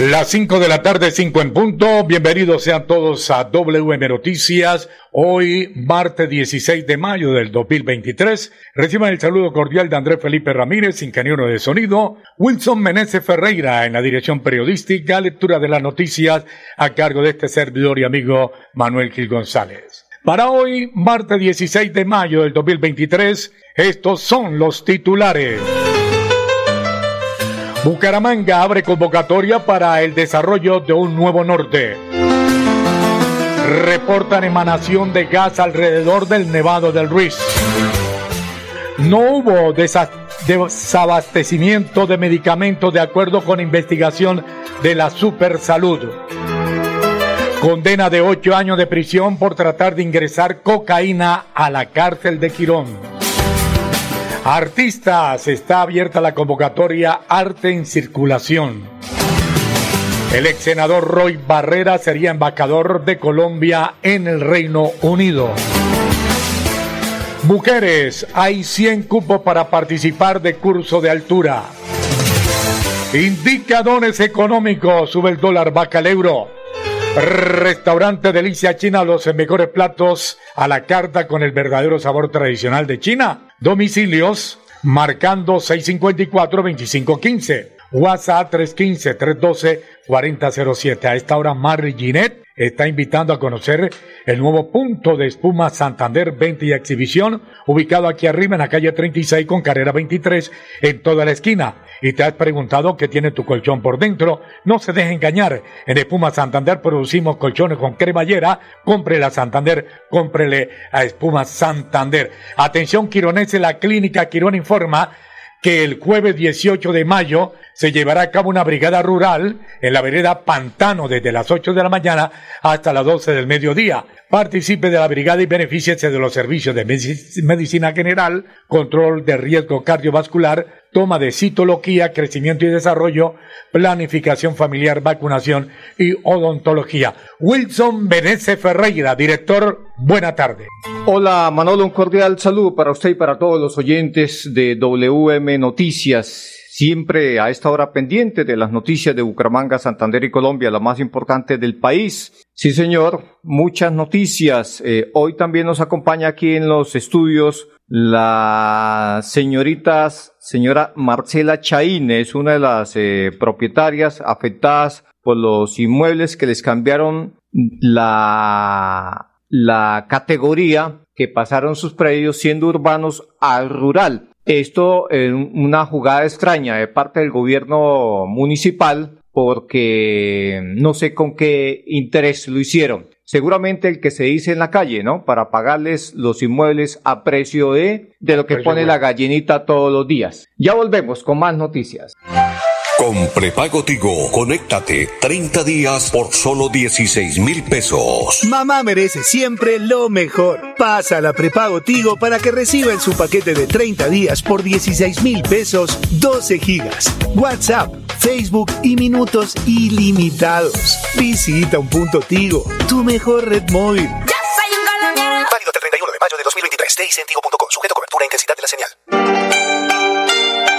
Las 5 de la tarde, 5 en punto. Bienvenidos sean todos a WM Noticias. Hoy, martes 16 de mayo del 2023. Reciban el saludo cordial de Andrés Felipe Ramírez, ingeniero de sonido. Wilson Meneses Ferreira en la dirección periodística. Lectura de las noticias a cargo de este servidor y amigo Manuel Gil González. Para hoy, martes 16 de mayo del 2023, estos son los titulares. Bucaramanga abre convocatoria para el desarrollo de un nuevo norte. Reportan emanación de gas alrededor del Nevado del Ruiz. No hubo desabastecimiento de medicamentos de acuerdo con investigación de la Supersalud. Condena de ocho años de prisión por tratar de ingresar cocaína a la cárcel de Quirón. Artistas, está abierta la convocatoria Arte en Circulación. El ex senador Roy Barrera sería embajador de Colombia en el Reino Unido. Mujeres, hay 100 cupos para participar de curso de altura. Indicadores económicos, sube el dólar, baja el euro. Restaurante Delicia China, los mejores platos a la carta con el verdadero sabor tradicional de China. Domicilios marcando 654-2515. WhatsApp 315-312-4007. A esta hora, Marry Ginette está invitando a conocer el nuevo punto de espuma Santander 20 y exhibición, ubicado aquí arriba en la calle 36 con carrera 23 en toda la esquina. Y te has preguntado qué tiene tu colchón por dentro. No se deje engañar. En Espuma Santander producimos colchones con cremallera. Cómprele a Santander, cómprele a Espuma Santander. Atención, Quironese, la clínica Quirón informa que el jueves 18 de mayo se llevará a cabo una brigada rural en la vereda Pantano desde las 8 de la mañana hasta las 12 del mediodía. Participe de la brigada y benefíciese de los servicios de medicina general, control de riesgo cardiovascular, toma de citología, crecimiento y desarrollo, planificación familiar, vacunación y odontología. Wilson Benece Ferreira, director, buena tarde. Hola Manolo, un cordial saludo para usted y para todos los oyentes de WM Noticias siempre a esta hora pendiente de las noticias de Bucaramanga, Santander y Colombia, la más importante del país. Sí, señor, muchas noticias. Eh, hoy también nos acompaña aquí en los estudios la señorita, señora Marcela Chaín, es una de las eh, propietarias afectadas por los inmuebles que les cambiaron la, la categoría que pasaron sus predios siendo urbanos al rural. Esto es una jugada extraña de parte del gobierno municipal porque no sé con qué interés lo hicieron. Seguramente el que se dice en la calle, ¿no? Para pagarles los inmuebles a precio de, de lo que pone la gallinita todos los días. Ya volvemos con más noticias. Con prepago Tigo, conéctate 30 días por solo 16 mil pesos. Mamá merece siempre lo mejor. Pasa la prepago Tigo para que reciba en su paquete de 30 días por 16 mil pesos 12 gigas, WhatsApp, Facebook y minutos ilimitados. Visita un punto Tigo, tu mejor red móvil. Ya soy un colombiano. Válido del 31 de mayo de 2023. Tigo.com. Sujeto cobertura e intensidad de la señal.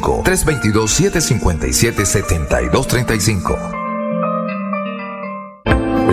322-757-7235. 322-757-7235.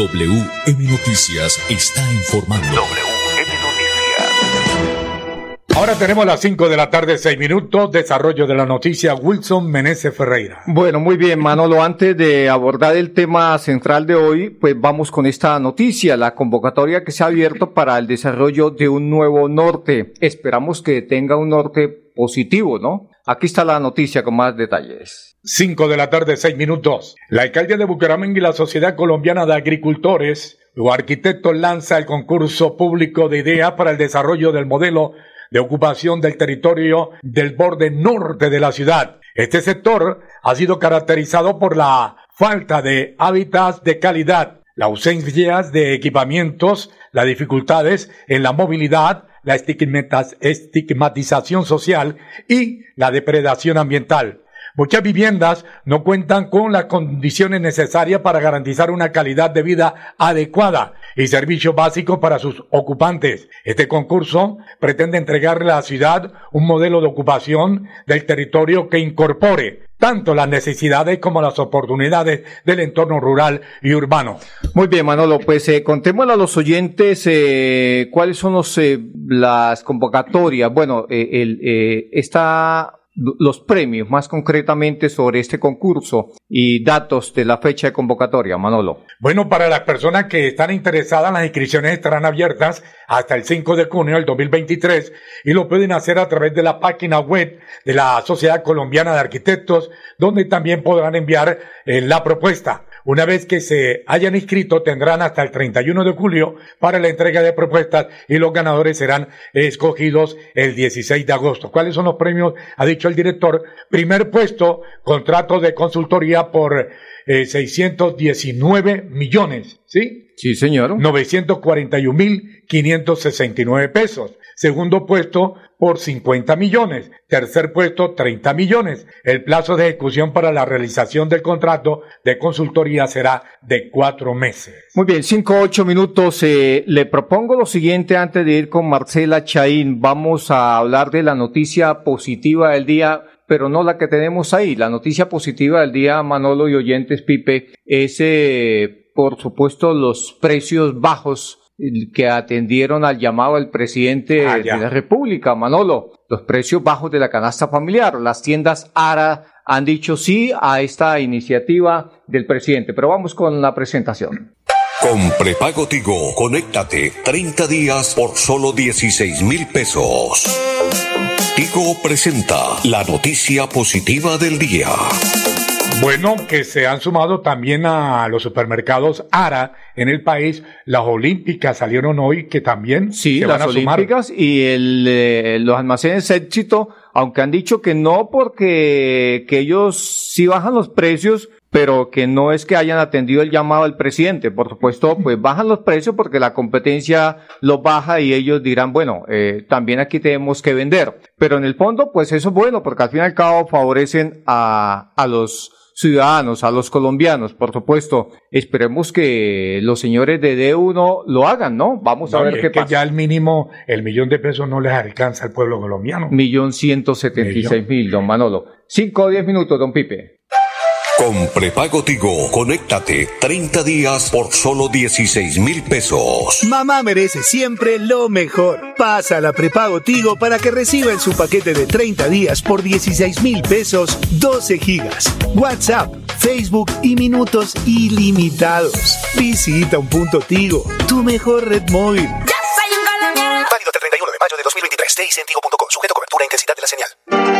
WM Noticias está informando. WM Noticias. Ahora tenemos las 5 de la tarde, 6 minutos. Desarrollo de la noticia Wilson Meneses Ferreira. Bueno, muy bien, Manolo. Antes de abordar el tema central de hoy, pues vamos con esta noticia, la convocatoria que se ha abierto para el desarrollo de un nuevo norte. Esperamos que tenga un norte positivo, ¿no? Aquí está la noticia con más detalles. 5 de la tarde, 6 minutos. La alcaldía de Bucaramanga y la Sociedad Colombiana de Agricultores o Arquitectos lanza el concurso público de ideas para el desarrollo del modelo de ocupación del territorio del borde norte de la ciudad. Este sector ha sido caracterizado por la falta de hábitats de calidad, la ausencia de equipamientos, las dificultades en la movilidad, la estigmatización social y la depredación ambiental. Muchas viviendas no cuentan con las condiciones necesarias para garantizar una calidad de vida adecuada y servicios básicos para sus ocupantes. Este concurso pretende entregarle a la ciudad un modelo de ocupación del territorio que incorpore tanto las necesidades como las oportunidades del entorno rural y urbano. Muy bien, Manolo, pues eh, contémosle a los oyentes eh, cuáles son los, eh, las convocatorias. Bueno, el, esta los premios, más concretamente sobre este concurso y datos de la fecha de convocatoria, Manolo. Bueno, para las personas que están interesadas, las inscripciones estarán abiertas hasta el 5 de junio del 2023 y lo pueden hacer a través de la página web de la Sociedad Colombiana de Arquitectos, donde también podrán enviar eh, la propuesta. Una vez que se hayan inscrito, tendrán hasta el 31 de julio para la entrega de propuestas y los ganadores serán escogidos el 16 de agosto. ¿Cuáles son los premios? Ha dicho el director. Primer puesto, contrato de consultoría por eh, 619 millones, ¿sí? Sí, señor. 941 mil 569 pesos. Segundo puesto por 50 millones. Tercer puesto 30 millones. El plazo de ejecución para la realización del contrato de consultoría será de cuatro meses. Muy bien, cinco, ocho minutos. Eh, le propongo lo siguiente antes de ir con Marcela Chaín. Vamos a hablar de la noticia positiva del día pero no la que tenemos ahí. La noticia positiva del día, Manolo y oyentes, Pipe, es, eh, por supuesto, los precios bajos que atendieron al llamado del presidente Ah, de la República, Manolo. Los precios bajos de la canasta familiar. Las tiendas ARA han dicho sí a esta iniciativa del presidente. Pero vamos con la presentación. Con prepago Tigo, conéctate 30 días por solo 16 mil pesos. Tigo presenta la noticia positiva del día. Bueno, que se han sumado también a los supermercados ARA en el país. Las olímpicas salieron hoy que también Sí, se las van a sumar. olímpicas y el, eh, los almacenes éxito, aunque han dicho que no porque que ellos sí bajan los precios, pero que no es que hayan atendido el llamado del presidente. Por supuesto, pues bajan los precios porque la competencia los baja y ellos dirán, bueno, eh, también aquí tenemos que vender. Pero en el fondo, pues eso es bueno porque al fin y al cabo favorecen a, a los ciudadanos, a los colombianos, por supuesto. Esperemos que los señores de D1 lo hagan, ¿no? Vamos a ver qué que pasa. ya el mínimo, el millón de pesos no les alcanza al pueblo colombiano. Millón ciento setenta y seis mil, don Manolo. Cinco o diez minutos, don Pipe. Con prepago Tigo, conéctate 30 días por solo 16 mil pesos. Mamá merece siempre lo mejor. Pasa a la prepago Tigo para que reciba en su paquete de 30 días por 16 mil pesos 12 gigas, WhatsApp, Facebook y minutos ilimitados. Visita un punto Tigo, tu mejor red móvil. Válido hasta el 31 de mayo de 2023. Tigo.com. Sujeto a cobertura e intensidad de la señal.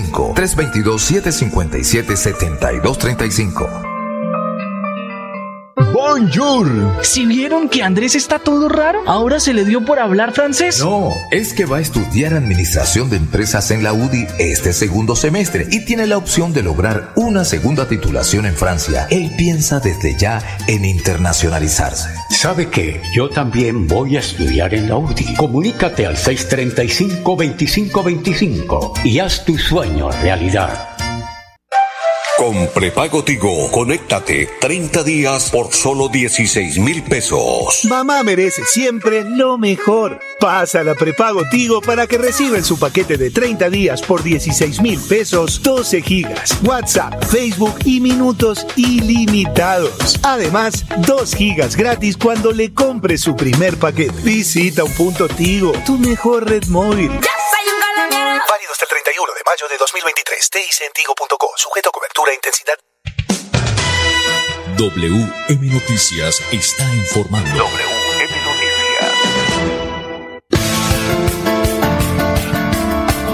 322-757-7235. 322-757-7235. Bonjour. Si vieron que Andrés está todo raro, ahora se le dio por hablar francés. No, es que va a estudiar administración de empresas en la UDI este segundo semestre y tiene la opción de lograr una segunda titulación en Francia. Él piensa desde ya en internacionalizarse. ¿Sabe qué? Yo también voy a estudiar en la UDI. Comunícate al 635-2525 y haz tu sueño realidad. Con prepago Tigo, conéctate 30 días por solo 16 mil pesos. Mamá merece siempre lo mejor. Pasa a la prepago Tigo para que reciba en su paquete de 30 días por 16 mil pesos 12 gigas, WhatsApp, Facebook y minutos ilimitados. Además, 2 gigas gratis cuando le compre su primer paquete. Visita un punto Tigo, tu mejor red móvil. Mayo de 2023. Tigo.com. Sujeto a cobertura e intensidad. WM Noticias está informando. WM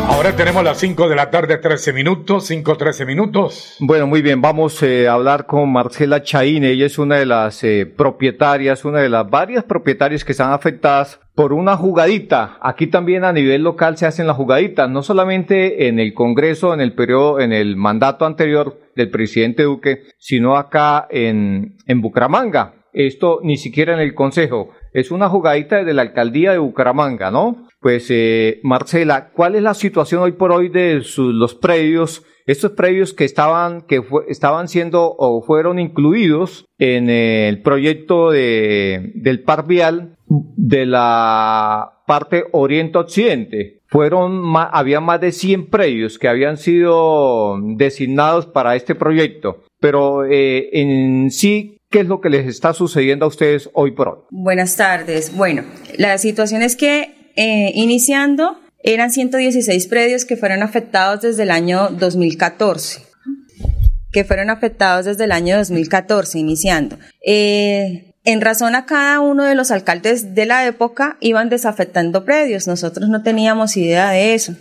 Ahora tenemos las 5 de la tarde, 13 minutos, 5, 13 minutos. Bueno, muy bien, vamos eh, a hablar con Marcela Chaine. Ella es una de las eh, propietarias, una de las varias propietarias que están afectadas por una jugadita. Aquí también a nivel local se hacen las jugaditas, no solamente en el Congreso, en el periodo, en el mandato anterior del presidente Duque, sino acá en, en Bucaramanga. Esto ni siquiera en el Consejo. Es una jugadita de la alcaldía de Bucaramanga, ¿no? Pues, eh, Marcela, ¿cuál es la situación hoy por hoy de los predios? Estos predios que estaban, que estaban siendo o fueron incluidos en el proyecto de, del par vial de la parte oriente-occidente. Fueron, ma- había más de 100 predios que habían sido designados para este proyecto. Pero eh, en sí, ¿qué es lo que les está sucediendo a ustedes hoy por hoy? Buenas tardes. Bueno, la situación es que eh, iniciando eran 116 predios que fueron afectados desde el año 2014 que fueron afectados desde el año 2014, iniciando. Eh, en razón a cada uno de los alcaldes de la época iban desafectando predios, nosotros no teníamos idea de eso.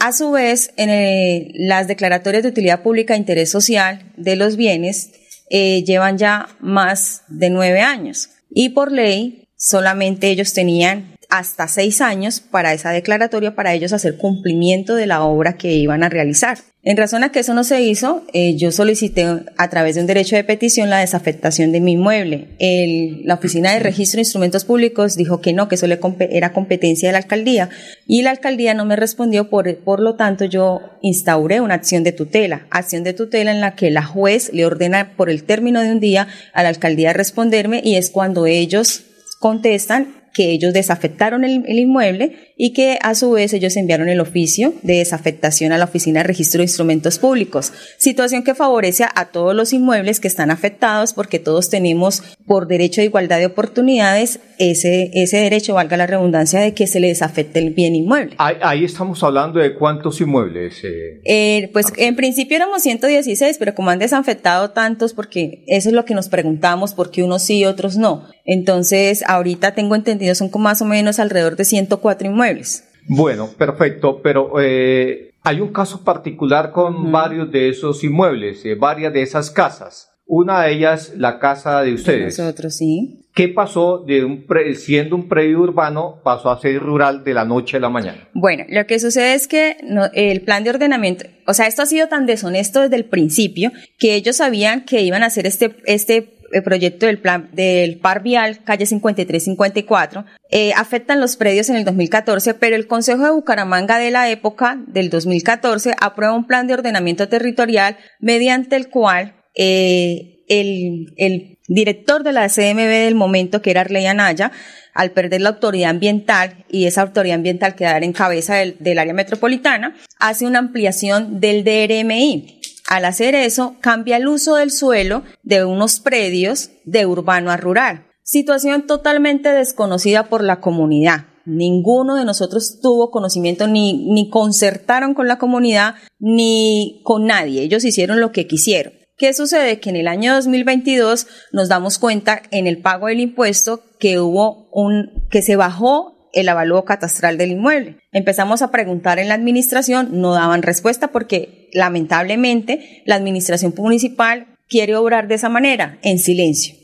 A su vez, en el- las declaratorias de utilidad pública e interés social de los bienes eh, llevan ya más de nueve años y por ley solamente ellos tenían hasta seis años para esa declaratoria para ellos hacer cumplimiento de la obra que iban a realizar. En razón a que eso no se hizo, eh, yo solicité a través de un derecho de petición la desafectación de mi inmueble. El- la Oficina de Registro de Instrumentos Públicos dijo que no, que eso le era competencia de la alcaldía. Y la alcaldía no me respondió, por, por lo tanto yo instauré una acción de tutela, acción de tutela en la que la juez le ordena por el término de un día a la alcaldía responderme y es cuando ellos contestan que ellos desafectaron el, el, inmueble y que a su vez ellos enviaron el oficio de desafectación a la Oficina de Registro de Instrumentos Públicos. Situación que favorece a todos los inmuebles que están afectados porque todos tenemos por derecho de igualdad de oportunidades ese, ese derecho, valga la redundancia, de que se les desafecte el bien inmueble. Ahí, ahí estamos hablando de cuántos inmuebles. Eh, eh, pues en principio éramos 116, pero como han desafectado tantos, porque eso es lo que nos preguntamos, porque unos sí y otros no. Entonces, ahorita tengo entendido, son como más o menos alrededor de 104 inmuebles. Bueno, perfecto, pero eh, hay un caso particular con varios de esos inmuebles, eh, varias de esas casas. Una de ellas, la casa de ustedes. De nosotros, sí. ¿Qué pasó de un pre, siendo un predio urbano pasó a ser rural de la noche a la mañana? Bueno, lo que sucede es que no, el plan de ordenamiento, o sea, esto ha sido tan deshonesto desde el principio que ellos sabían que iban a hacer este, este proyecto del plan del par vial calle 53-54 eh, afectan los predios en el 2014 pero el Consejo de Bucaramanga de la época del 2014 aprueba un plan de ordenamiento territorial mediante el cual eh, el, el director de la CMB del momento que era Arley Anaya al perder la autoridad ambiental y esa autoridad ambiental quedar en cabeza del, del área metropolitana hace una ampliación del DRMI al hacer eso, cambia el uso del suelo de unos predios de urbano a rural. Situación totalmente desconocida por la comunidad. Ninguno de nosotros tuvo conocimiento ni, ni concertaron con la comunidad ni con nadie. Ellos hicieron lo que quisieron. ¿Qué sucede? Que en el año 2022 nos damos cuenta en el pago del impuesto que hubo un, que se bajó el avalúo catastral del inmueble. Empezamos a preguntar en la administración, no daban respuesta porque lamentablemente la administración municipal quiere obrar de esa manera, en silencio.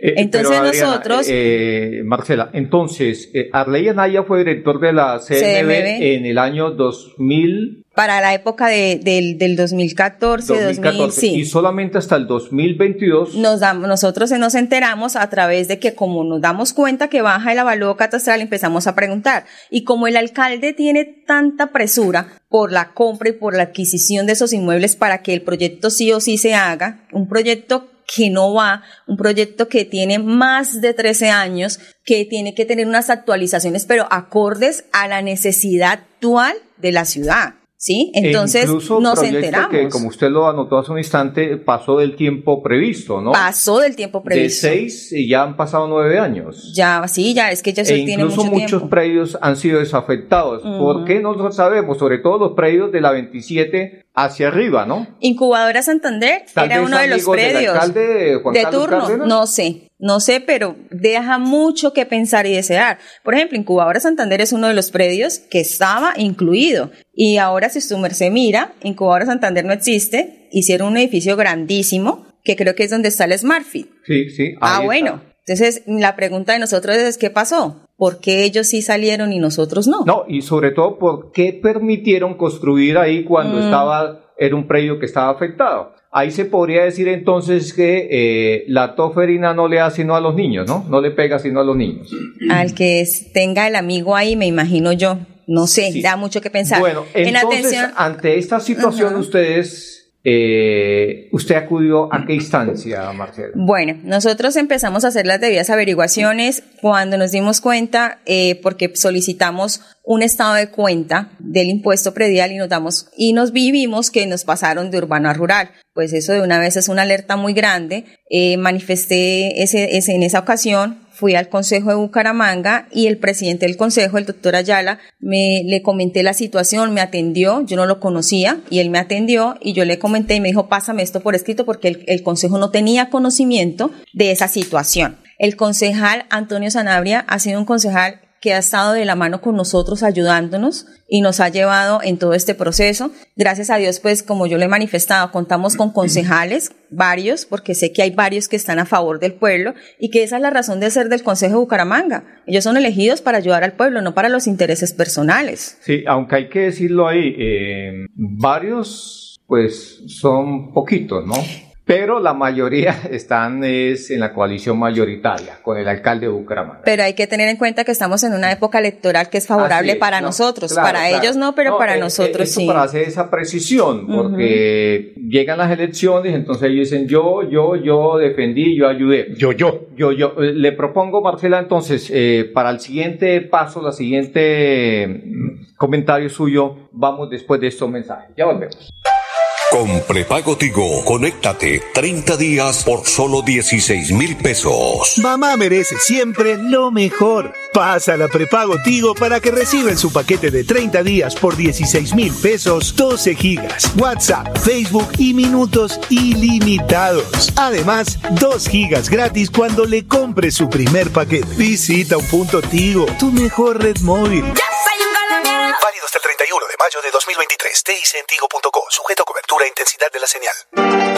Eh, entonces pero, Adriana, nosotros... Eh, Marcela, entonces, eh, Arley Anaya fue director de la CMB, CMB, en el año 2000... Para la época de, del, del 2014, 2014 2000, sí. Y solamente hasta el 2022... Nos damos, nosotros nos enteramos a través de que como nos damos cuenta que baja el avalúo catastral, empezamos a preguntar. Y como el alcalde tiene tanta presura por la compra y por la adquisición de esos inmuebles para que el proyecto sí o sí se haga, un proyecto que no va, un proyecto que tiene más de 13 años, que tiene que tener unas actualizaciones, pero acordes a la necesidad actual de la ciudad. ¿Sí? Entonces e incluso nos enteramos. que, como usted lo anotó hace un instante, pasó del tiempo previsto, ¿no? Pasó del tiempo previsto. De seis y ya han pasado nueve años. Ya, sí, ya, es que ya e tiene incluso mucho muchos tiempo. predios han sido desafectados. Ujú. ¿Por qué? No lo sabemos, sobre todo los predios de la 27 hacia arriba, ¿no? Incubadora Santander Tal era uno de los del predios alcalde Juan de Carlos turno. Cárdenas. No sé, no sé, pero deja mucho que pensar y desear. Por ejemplo, Incubadora Santander es uno de los predios que estaba incluido. Y ahora, si su merced mira, Incubadora Santander no existe. Hicieron un edificio grandísimo, que creo que es donde está el Smartfit. Sí, sí. Ah, bueno. Entonces, la pregunta de nosotros es, ¿qué pasó? ¿Por qué ellos sí salieron y nosotros no? No, y sobre todo, ¿por qué permitieron construir ahí cuando Mm. estaba, era un predio que estaba afectado? Ahí se podría decir entonces que eh, la toferina no le da sino a los niños, ¿no? No le pega sino a los niños. Al que tenga el amigo ahí, me imagino yo. No sé, da mucho que pensar. Bueno, en entonces, atención, ante esta situación, ustedes, eh, ¿usted acudió a qué instancia, Marcela? Bueno, nosotros empezamos a hacer las debidas averiguaciones cuando nos dimos cuenta, eh, porque solicitamos un estado de cuenta del impuesto predial y nos damos y nos vivimos que nos pasaron de urbano a rural. Pues eso de una vez es una alerta muy grande. Eh, manifesté ese, ese, en esa ocasión, fui al Consejo de Bucaramanga y el presidente del Consejo, el doctor Ayala, me le comenté la situación, me atendió, yo no lo conocía y él me atendió y yo le comenté y me dijo, pásame esto por escrito porque el, el Consejo no tenía conocimiento de esa situación. El concejal Antonio Sanabria ha sido un concejal que ha estado de la mano con nosotros ayudándonos y nos ha llevado en todo este proceso. Gracias a Dios, pues como yo lo he manifestado, contamos con concejales, varios, porque sé que hay varios que están a favor del pueblo y que esa es la razón de ser del Consejo de Bucaramanga. Ellos son elegidos para ayudar al pueblo, no para los intereses personales. Sí, aunque hay que decirlo ahí, eh, varios, pues son poquitos, ¿no? Pero la mayoría están es en la coalición mayoritaria con el alcalde de Bucaramanga. Pero hay que tener en cuenta que estamos en una época electoral que es favorable es, para no, nosotros, claro, para claro. ellos no, pero No, para eh, nosotros eso sí. Para hacer esa precisión, porque llegan las elecciones, entonces ellos dicen yo, yo, yo defendí, yo ayudé. Yo, yo. Yo, yo. Le propongo, Marcela, entonces, eh, para el siguiente paso, la siguiente mm, comentario suyo, vamos después de estos mensajes. Ya volvemos. Con prepago Tigo, conéctate 30 días por solo 16 mil pesos. Mamá merece siempre lo mejor. Pasa la prepago Tigo para que reciba en su paquete de 30 días por 16 mil pesos 12 gigas, WhatsApp, Facebook y minutos ilimitados. Además, 2 gigas gratis cuando le compre su primer paquete. Visita un punto Tigo, tu mejor red móvil. Válido hasta el 31 de mayo de 2023. TICentigo.co. Sujeto a cobertura e intensidad de la señal.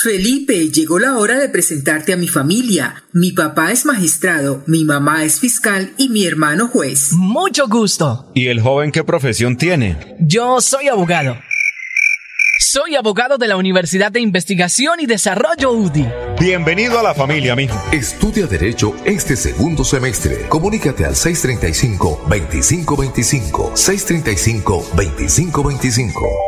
Felipe, llegó la hora de presentarte a mi familia. Mi papá es magistrado, mi mamá es fiscal y mi hermano juez. Mucho gusto. ¿Y el joven qué profesión tiene? Yo soy abogado. Soy abogado de la Universidad de Investigación y Desarrollo UDI. Bienvenido a la familia, mijo. Estudia Derecho este segundo semestre. Comunícate al 635-2525. 635-2525.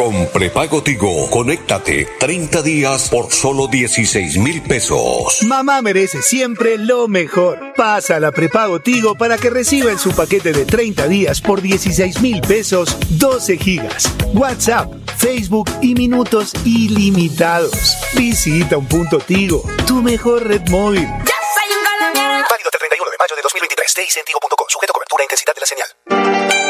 Con prepago Tigo, conéctate 30 días por solo 16 mil pesos. Mamá merece siempre lo mejor. Pasa la prepago Tigo para que reciba en su paquete de 30 días por 16 mil pesos 12 gigas, WhatsApp, Facebook y minutos ilimitados. Visita un punto Tigo, tu mejor red móvil. Válido hasta el 31 de mayo de 2023. TICentigo.co. Sujeto a cobertura e intensidad de la señal.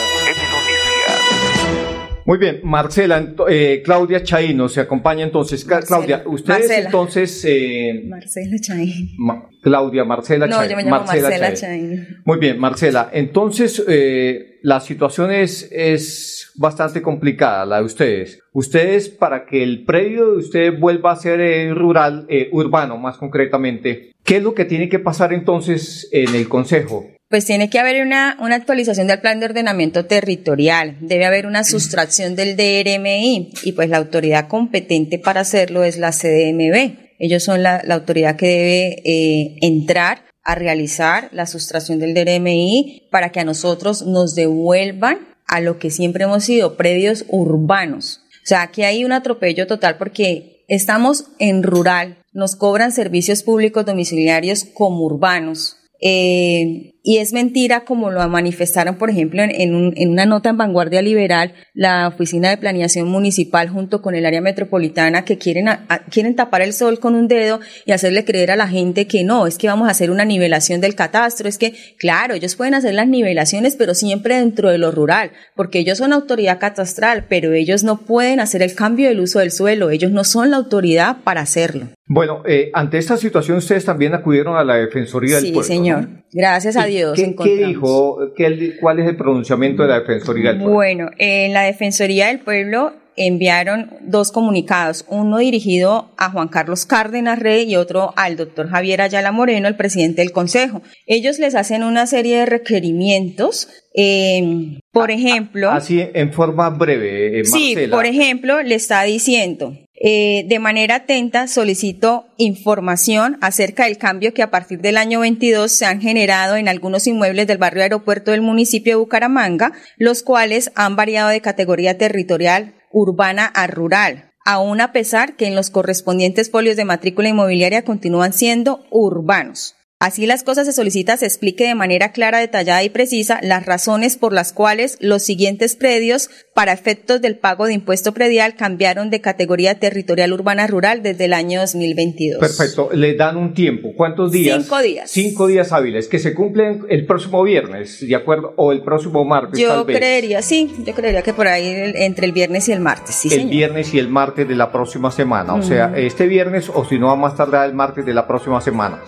Muy bien, Marcela, eh, Claudia Chaí nos acompaña entonces. Claudia, ustedes Marcela. entonces, eh, Marcela Chaín. Ma- Claudia Marcela No, yo me llamo Marcela. Chaín. Muy bien, Marcela. Entonces, eh, la situación es, es bastante complicada, la de ustedes. Ustedes, para que el predio de ustedes vuelva a ser eh, rural, eh, urbano más concretamente, ¿qué es lo que tiene que pasar entonces en el Consejo? Pues tiene que haber una, una actualización del plan de ordenamiento territorial, debe haber una sustracción del DRMI y pues la autoridad competente para hacerlo es la CDMB. Ellos son la, la autoridad que debe eh, entrar a realizar la sustracción del DRMI para que a nosotros nos devuelvan a lo que siempre hemos sido, predios urbanos. O sea, aquí hay un atropello total porque estamos en rural, nos cobran servicios públicos domiciliarios como urbanos. Eh, y es mentira como lo manifestaron, por ejemplo, en, en un- en una nota en Vanguardia Liberal, la Oficina de Planeación Municipal junto con el área metropolitana que quieren, a- a- quieren tapar el sol con un dedo y hacerle creer a la gente que no, es que vamos a hacer una nivelación del catastro, es que, claro, ellos pueden hacer las nivelaciones, pero siempre dentro de lo rural, porque ellos son autoridad catastral, pero ellos no pueden hacer el cambio del uso del suelo, ellos no son la autoridad para hacerlo. Bueno, eh, ante esta situación ustedes también acudieron a la Defensoría del Pueblo. Sí, señor. Gracias a Dios. ¿Qué, ¿qué dijo? ¿Qué, ¿Cuál es el pronunciamiento de la Defensoría del Pueblo? Bueno, en la Defensoría del Pueblo enviaron dos comunicados, uno dirigido a Juan Carlos Cárdenas Rey y otro al doctor Javier Ayala Moreno, el presidente del Consejo. Ellos les hacen una serie de requerimientos, eh, por ejemplo... Así en forma breve, eh, Sí, por ejemplo, le está diciendo, eh, de manera atenta solicito información acerca del cambio que a partir del año 22 se han generado en algunos inmuebles del barrio aeropuerto del municipio de Bucaramanga, los cuales han variado de categoría territorial urbana a rural, aún a pesar que en los correspondientes folios de matrícula inmobiliaria continúan siendo urbanos. Así las cosas se solicita se explique de manera clara, detallada y precisa las razones por las cuales los siguientes predios para efectos del pago de impuesto predial cambiaron de categoría territorial urbana rural desde el año 2022. Perfecto, le dan un tiempo. ¿Cuántos días? Cinco días. Cinco días hábiles que se cumplen el próximo viernes, ¿de acuerdo? O el próximo martes. Yo tal vez. creería, sí, yo creería que por ahí entre el viernes y el martes, sí, el señor. viernes y el martes de la próxima semana. O sea, este viernes o si no a más tardar el martes de la próxima semana.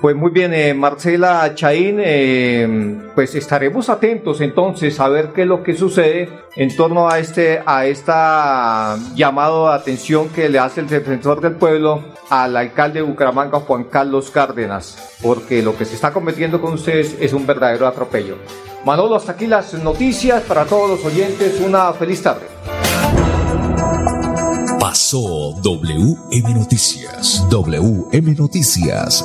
Pues muy bien, eh, Marcela Chaín, eh, pues estaremos atentos entonces a ver qué es lo que sucede en torno a este a esta llamado de atención que le hace el defensor del pueblo al alcalde de Bucaramanga, Juan Carlos Cárdenas, porque lo que se está cometiendo con ustedes es un verdadero atropello. Manolo, hasta aquí las noticias para todos los oyentes. Una feliz tarde. Pasó WM Noticias. WM Noticias.